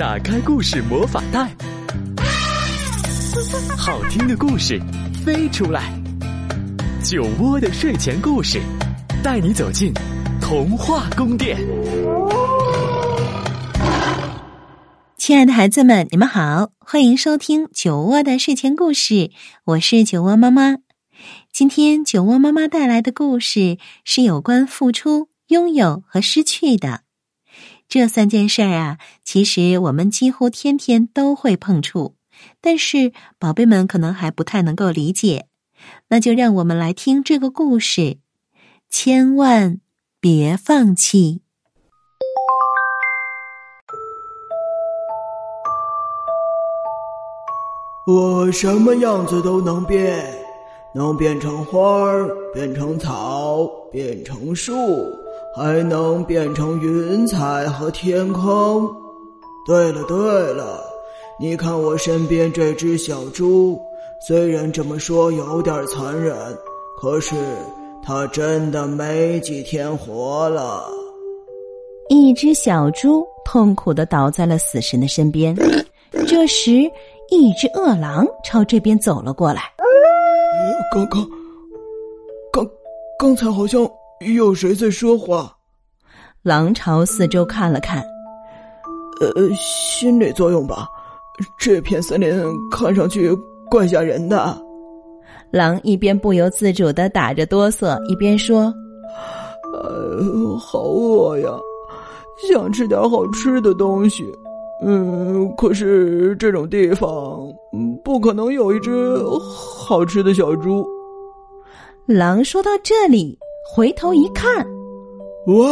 打开故事魔法袋，好听的故事飞出来。酒窝的睡前故事，带你走进童话宫殿。亲爱的孩子们，你们好，欢迎收听酒窝的睡前故事，我是酒窝妈妈。今天酒窝妈妈带来的故事是有关付出、拥有和失去的。这三件事儿啊，其实我们几乎天天都会碰触，但是宝贝们可能还不太能够理解。那就让我们来听这个故事，千万别放弃。我什么样子都能变，能变成花儿，变成草，变成树。还能变成云彩和天空。对了对了，你看我身边这只小猪，虽然这么说有点残忍，可是它真的没几天活了。一只小猪痛苦的倒在了死神的身边。这时，一只饿狼朝这边走了过来。刚刚，刚，刚才好像。有谁在说话？狼朝四周看了看，呃，心理作用吧。这片森林看上去怪吓人的。狼一边不由自主的打着哆嗦，一边说：“呃，好饿呀，想吃点好吃的东西。嗯，可是这种地方不可能有一只好吃的小猪。”狼说到这里。回头一看，哇，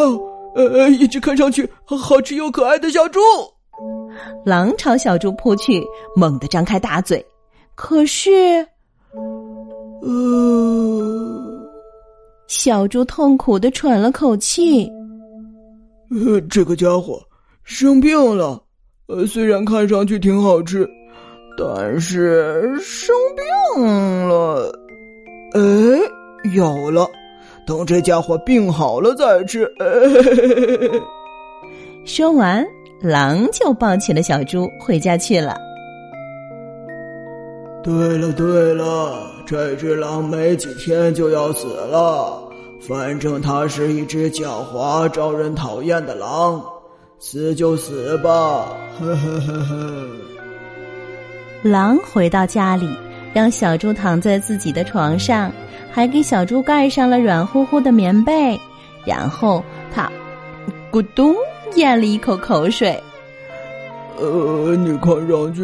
呃，一只看上去好吃又可爱的小猪。狼朝小猪扑去，猛地张开大嘴，可是，呃，小猪痛苦的喘了口气。呃，这个家伙生病了。呃，虽然看上去挺好吃，但是生病了。哎，有了。等这家伙病好了再吃。说完，狼就抱起了小猪回家去了。对了对了，这只狼没几天就要死了。反正它是一只狡猾、招人讨厌的狼，死就死吧。呵呵呵呵。狼回到家里，让小猪躺在自己的床上。还给小猪盖上了软乎乎的棉被，然后他咕咚咽了一口口水。呃，你看上去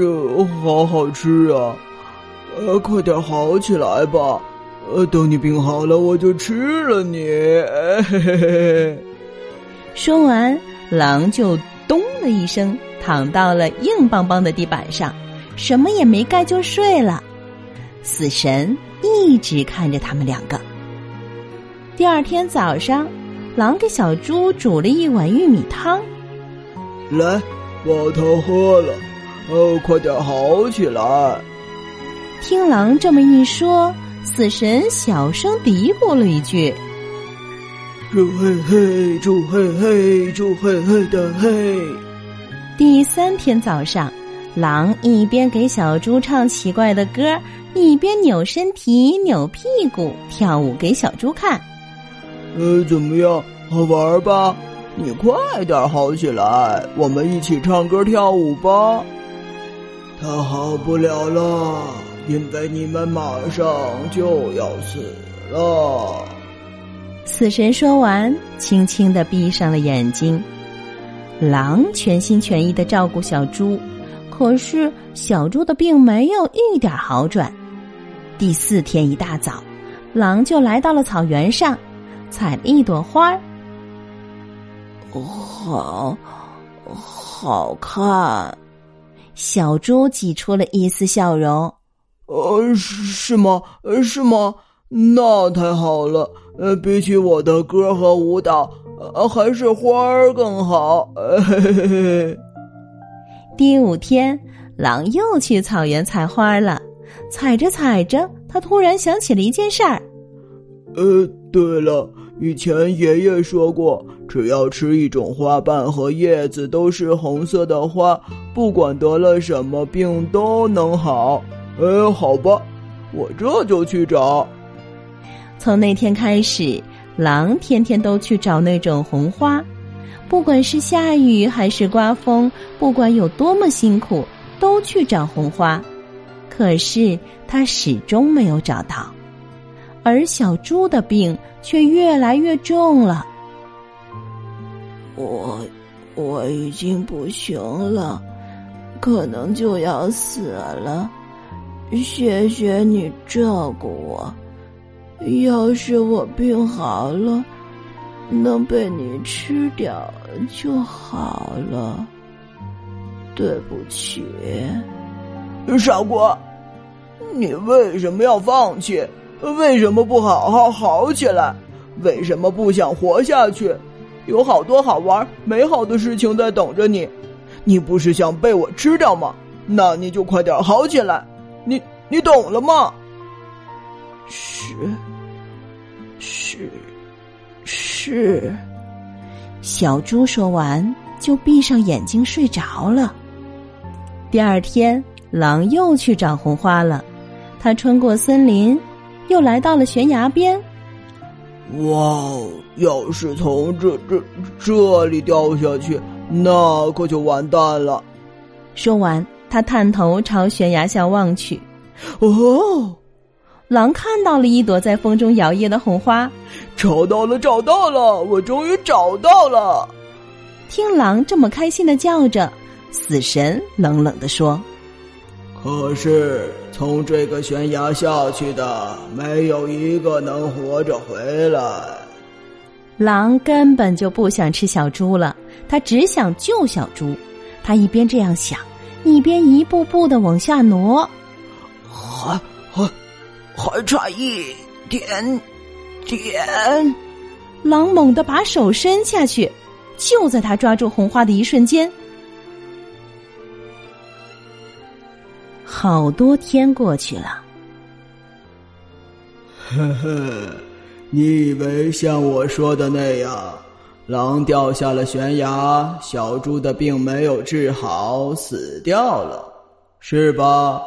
好好吃啊，呃，快点好起来吧，呃，等你病好了，我就吃了你。嘿嘿嘿。说完，狼就咚的一声躺到了硬邦邦的地板上，什么也没盖就睡了。死神。一直看着他们两个。第二天早上，狼给小猪煮了一碗玉米汤，来，把它喝了，哦，快点好起来。听狼这么一说，死神小声嘀咕了一句：“猪嘿嘿，猪嘿嘿，猪嘿嘿的嘿。”第三天早上，狼一边给小猪唱奇怪的歌。一边扭身体、扭屁股跳舞给小猪看，呃，怎么样？好玩吧？你快点好起来，我们一起唱歌跳舞吧。他好不了了，因为你们马上就要死了。死神说完，轻轻的闭上了眼睛。狼全心全意的照顾小猪，可是小猪的病没有一点好转。第四天一大早，狼就来到了草原上，采了一朵花儿。好，好看。小猪挤出了一丝笑容。呃，是是吗？呃，是吗？那太好了。呃，比起我的歌和舞蹈，呃，还是花儿更好。嘿嘿嘿。第五天，狼又去草原采花了。采着采着，他突然想起了一件事儿。呃，对了，以前爷爷说过，只要吃一种花瓣和叶子都是红色的花，不管得了什么病都能好。哎，好吧，我这就去找。从那天开始，狼天天都去找那种红花，不管是下雨还是刮风，不管有多么辛苦，都去找红花。可是他始终没有找到。而小猪的病却越来越重了。我我已经不行了，可能就要死了。谢谢你照顾我。要是我病好了，能被你吃掉就好了。对不起，傻瓜，你为什么要放弃？为什么不好好好起来？为什么不想活下去？有好多好玩、美好的事情在等着你。你不是想被我吃掉吗？那你就快点好起来。你你懂了吗？是是是。小猪说完，就闭上眼睛睡着了。第二天，狼又去找红花了。他穿过森林。又来到了悬崖边。哇！要是从这这这里掉下去，那可就完蛋了。说完，他探头朝悬崖下望去。哦，狼看到了一朵在风中摇曳的红花。找到了，找到了！我终于找到了。听狼这么开心的叫着，死神冷冷的说：“可是。”从这个悬崖下去的，没有一个能活着回来。狼根本就不想吃小猪了，他只想救小猪。他一边这样想，一边一步步的往下挪。还还还差一点点。狼猛地把手伸下去，就在他抓住红花的一瞬间。好多天过去了，呵呵，你以为像我说的那样，狼掉下了悬崖，小猪的病没有治好，死掉了，是吧？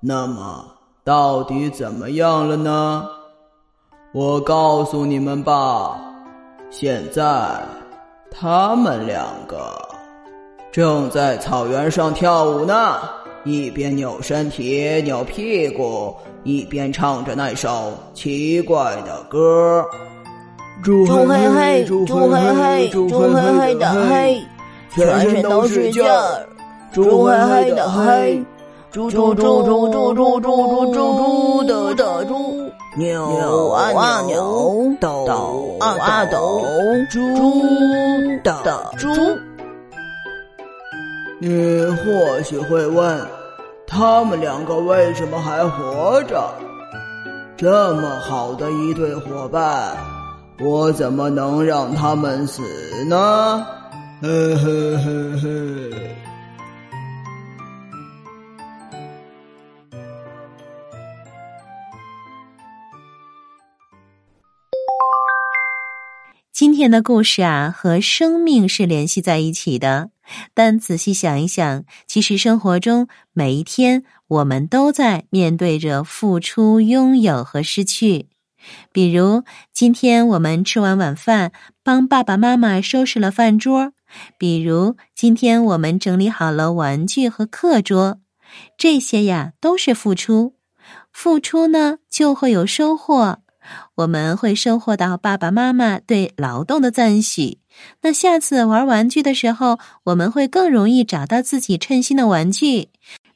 那么到底怎么样了呢？我告诉你们吧，现在他们两个正在草原上跳舞呢。一边扭身体、扭屁股，一边唱着那首奇怪的歌。猪嘿嘿，猪嘿嘿，猪嘿嘿的嘿，全身都是劲儿。猪嘿嘿的嘿，猪猪猪猪猪猪猪猪猪的的猪，扭啊扭，抖啊抖，猪的猪。你或许会问。他们两个为什么还活着？这么好的一对伙伴，我怎么能让他们死呢？呵呵呵呵。天的故事啊，和生命是联系在一起的。但仔细想一想，其实生活中每一天，我们都在面对着付出、拥有和失去。比如，今天我们吃完晚饭，帮爸爸妈妈收拾了饭桌；比如，今天我们整理好了玩具和课桌。这些呀，都是付出。付出呢，就会有收获。我们会收获到爸爸妈妈对劳动的赞许。那下次玩玩具的时候，我们会更容易找到自己称心的玩具。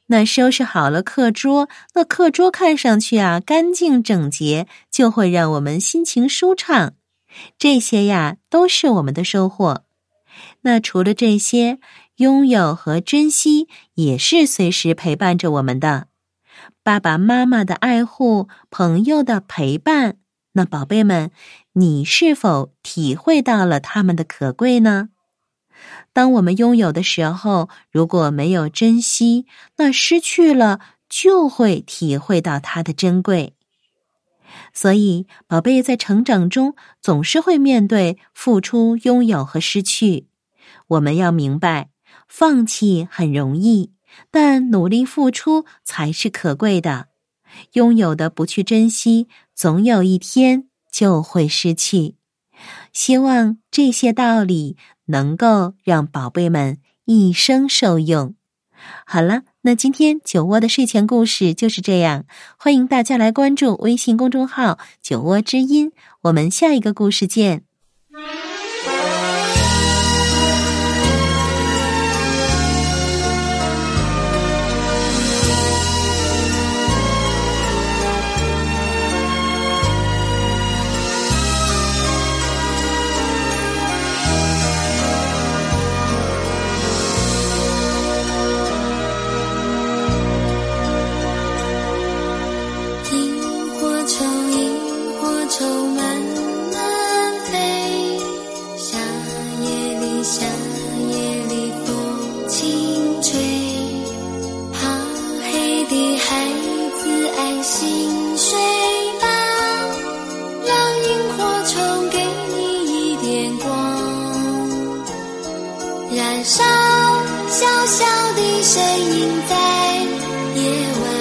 那收拾好了课桌，那课桌看上去啊干净整洁，就会让我们心情舒畅。这些呀都是我们的收获。那除了这些，拥有和珍惜也是随时陪伴着我们的。爸爸妈妈的爱护，朋友的陪伴。那宝贝们，你是否体会到了他们的可贵呢？当我们拥有的时候，如果没有珍惜，那失去了就会体会到它的珍贵。所以，宝贝在成长中总是会面对付出、拥有和失去。我们要明白，放弃很容易，但努力付出才是可贵的。拥有的不去珍惜，总有一天就会失去。希望这些道理能够让宝贝们一生受用。好了。那今天酒窝的睡前故事就是这样，欢迎大家来关注微信公众号“酒窝之音”，我们下一个故事见。燃烧小小的身影在夜晚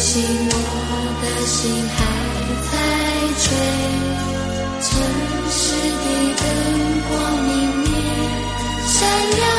如今我的心还在追，城市的灯光明灭，闪耀。